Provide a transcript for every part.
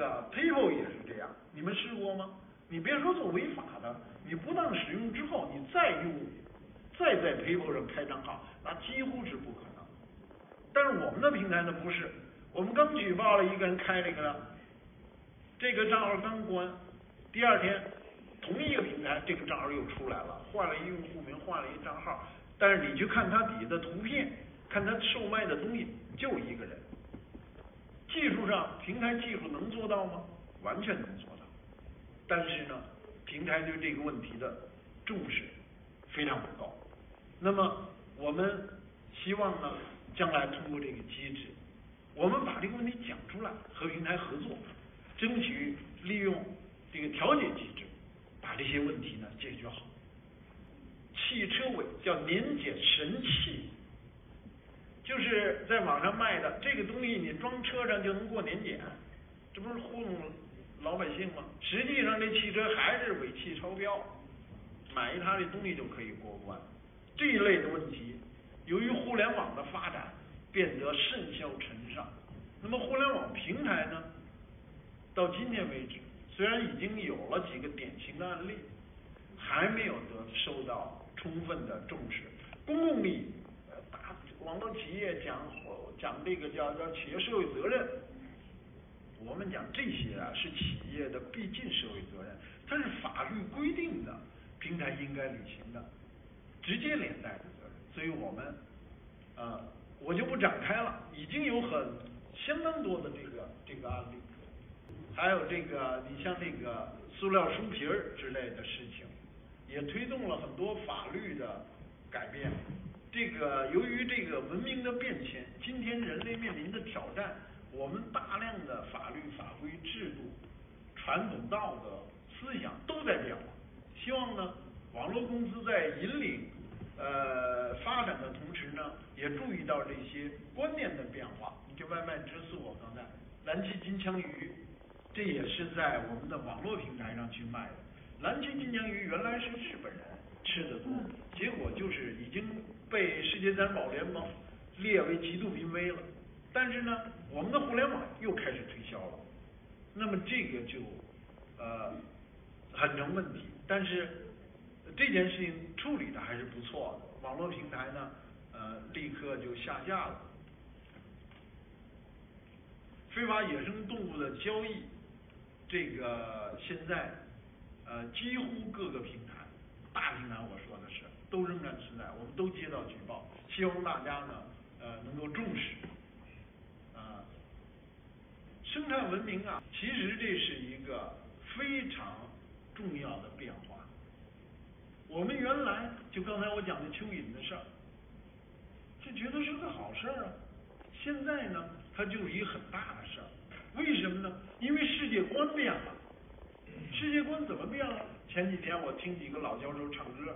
个 PayPal 也是这样，你们试过吗？你别说做违法的，你不当使用之后，你再用，再在 PayPal 上开账号，那几乎是不可能。但是我们的平台呢不是，我们刚举报了一个人开这个，这个账号刚关，第二天同一个平台这个账号又出来了，换了一用户名，换了一账号，但是你去看他底下的图片，看他售卖的东西，就一个人。技术上，平台技术能做到吗？完全能做到。但是呢，平台对这个问题的重视非常不高。那么我们希望呢，将来通过这个机制，我们把这个问题讲出来，和平台合作，争取利用这个调解机制，把这些问题呢解决好。汽车尾叫年检神器，就是在网上卖的这个东西，你装车上就能过年检，这不是糊弄老百姓吗？实际上，这汽车还是尾气超标，买一他这东西就可以过关。这一类的问题，由于互联网的发展，变得甚嚣尘上。那么，互联网平台呢？到今天为止，虽然已经有了几个典型的案例，还没有得受到充分的重视。公共利益，网络企业讲讲这个叫叫企业社会责任。我们讲这些啊，是企业的必尽社会责任，它是法律规定的，平台应该履行的，直接连带的责任。所以我们，呃，我就不展开了，已经有很相当多的这个这个案例，还有这个你像这个塑料书皮儿之类的事情，也推动了很多法律的改变。这个由于这个文明的变迁，今天人类面临的挑战。我们大量的法律法规制度、传统道德思想都在变化。希望呢，网络公司在引领呃发展的同时呢，也注意到这些观念的变化。你就外卖直送，刚才蓝鳍金枪鱼，这也是在我们的网络平台上去卖的。蓝鳍金枪鱼原来是日本人吃的多，结果就是已经被世界自然保护联盟列为极度濒危了。但是呢，我们的互联网又开始推销了，那么这个就呃很成问题。但是这件事情处理的还是不错的，网络平台呢呃立刻就下架了。非法野生动物的交易，这个现在呃几乎各个平台，大平台我说的是都仍然存在，我们都接到举报，希望大家呢呃能够重视。啊生态文明啊，其实这是一个非常重要的变化。我们原来就刚才我讲的蚯蚓的事儿，就觉得是个好事儿啊。现在呢，它就是一个很大的事儿。为什么呢？因为世界观变了。世界观怎么变了？前几天我听几个老教授唱歌，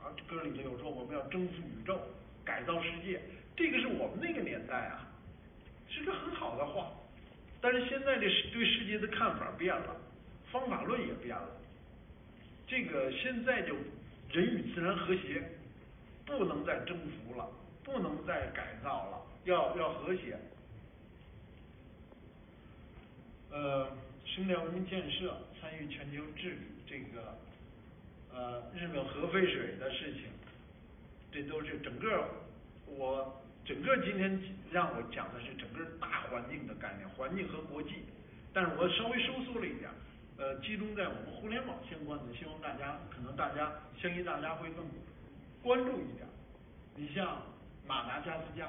啊，歌里头有说我们要征服宇宙，改造世界。这个是我们那个年代啊，是个很好的话。但是现在这对世界的看法变了，方法论也变了。这个现在就人与自然和谐，不能再征服了，不能再改造了，要要和谐。呃，生态文明建设参与全球治理，这个呃日本核废水的事情，这都是整个我。整个今天让我讲的是整个大环境的概念，环境和国际，但是我稍微收缩了一点，呃，集中在我们互联网相关的，希望大家可能大家相信大家会更关注一点。你像马达加斯加，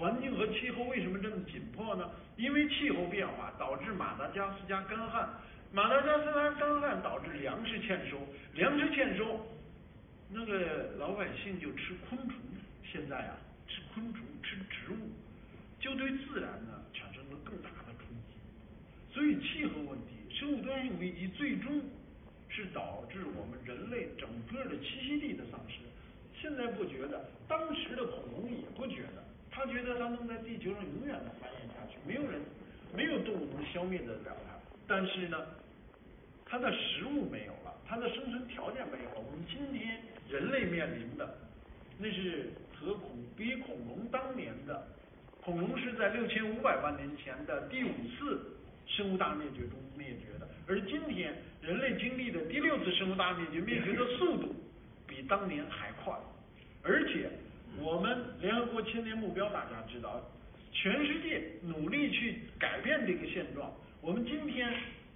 环境和气候为什么这么紧迫呢？因为气候变化导致马达加斯加干旱，马达加斯加干旱导致粮食欠收，粮食欠收，那个老百姓就吃昆虫，现在啊。吃昆虫、吃植物，就对自然呢产生了更大的冲击。所以气候问题、生物多样性危机，最终是导致我们人类整个的栖息地的丧失。现在不觉得，当时的恐龙也不觉得，他觉得他能在地球上永远的繁衍下去，没有人、没有动物能消灭得了他。但是呢，他的食物没有了，他的生存条件没有了。我们今天人类面临的，那是。和恐比恐龙当年的恐龙是在六千五百万年前的第五次生物大灭绝中灭绝的。而今天人类经历的第六次生物大灭绝，灭绝的速度比当年还快。而且我们联合国千年目标大家知道，全世界努力去改变这个现状。我们今天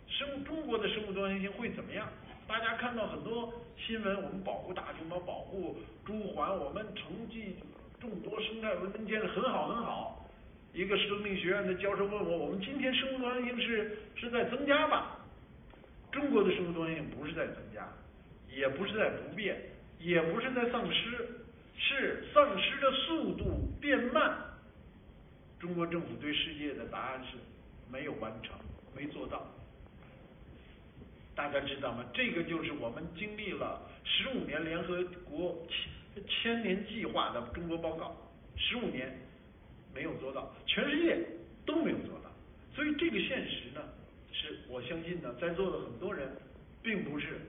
生中国的生物多样性会怎么样？大家看到很多新闻，我们保护大熊猫，保护朱鹮，我们成绩众多，生态文明建设很好很好。一个生命学院的教授问我：我们今天生物多样性是是在增加吧？中国的生物多样性不是在增加，也不是在不变，也不是在丧失，是丧失的速度变慢。中国政府对世界的答案是没有完成，没做到。大家知道吗？这个就是我们经历了十五年联合国千千年计划的中国报告，十五年没有做到，全世界都没有做到。所以这个现实呢，是我相信呢，在座的很多人并不是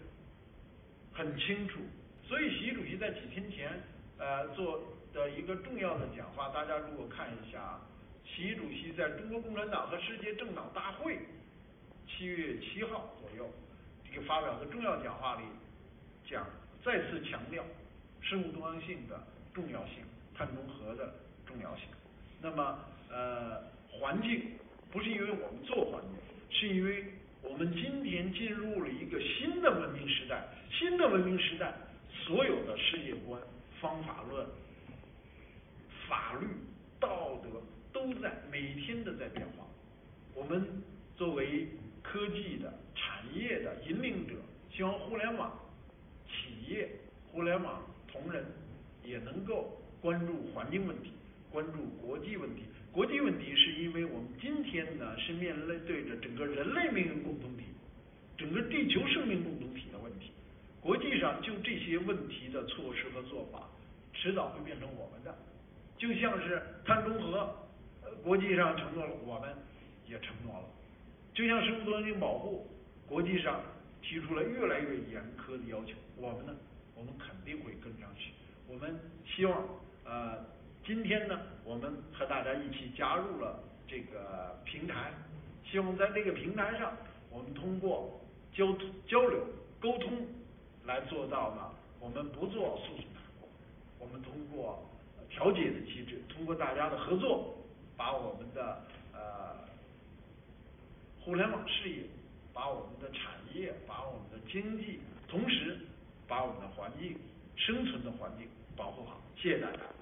很清楚。所以习主席在几天前呃做的一个重要的讲话，大家如果看一下，习主席在中国共产党和世界政党大会七月七号左右这个。发表的重要讲话里，讲再次强调生物多样性的重要性，碳中和的重要性。那么，呃，环境不是因为我们做环境，是因为我们今天进入了一个新的文明时代。新的文明时代，方法论、法律、道德都在每天的在变化。我们作为科技的。产业的引领者，希望互联网企业、互联网同仁也能够关注环境问题，关注国际问题。国际问题是因为我们今天呢是面对着整个人类命运共同体、整个地球生命共同体。国际上就这些问题的措施和做法，迟早会变成我们的。就像是碳中和，国际上承诺了，我们也承诺了。就像生物多样性保护。国际上提出了越来越严苛的要求，我们呢，我们肯定会跟上去。我们希望，呃，今天呢，我们和大家一起加入了这个平台，希望在这个平台上，我们通过交交流沟通来做到呢，我们不做诉讼，我们通过调解的机制，通过大家的合作，把我们的呃互联网事业。把我们的产业，把我们的经济，同时把我们的环境、生存的环境保护好。谢谢大家。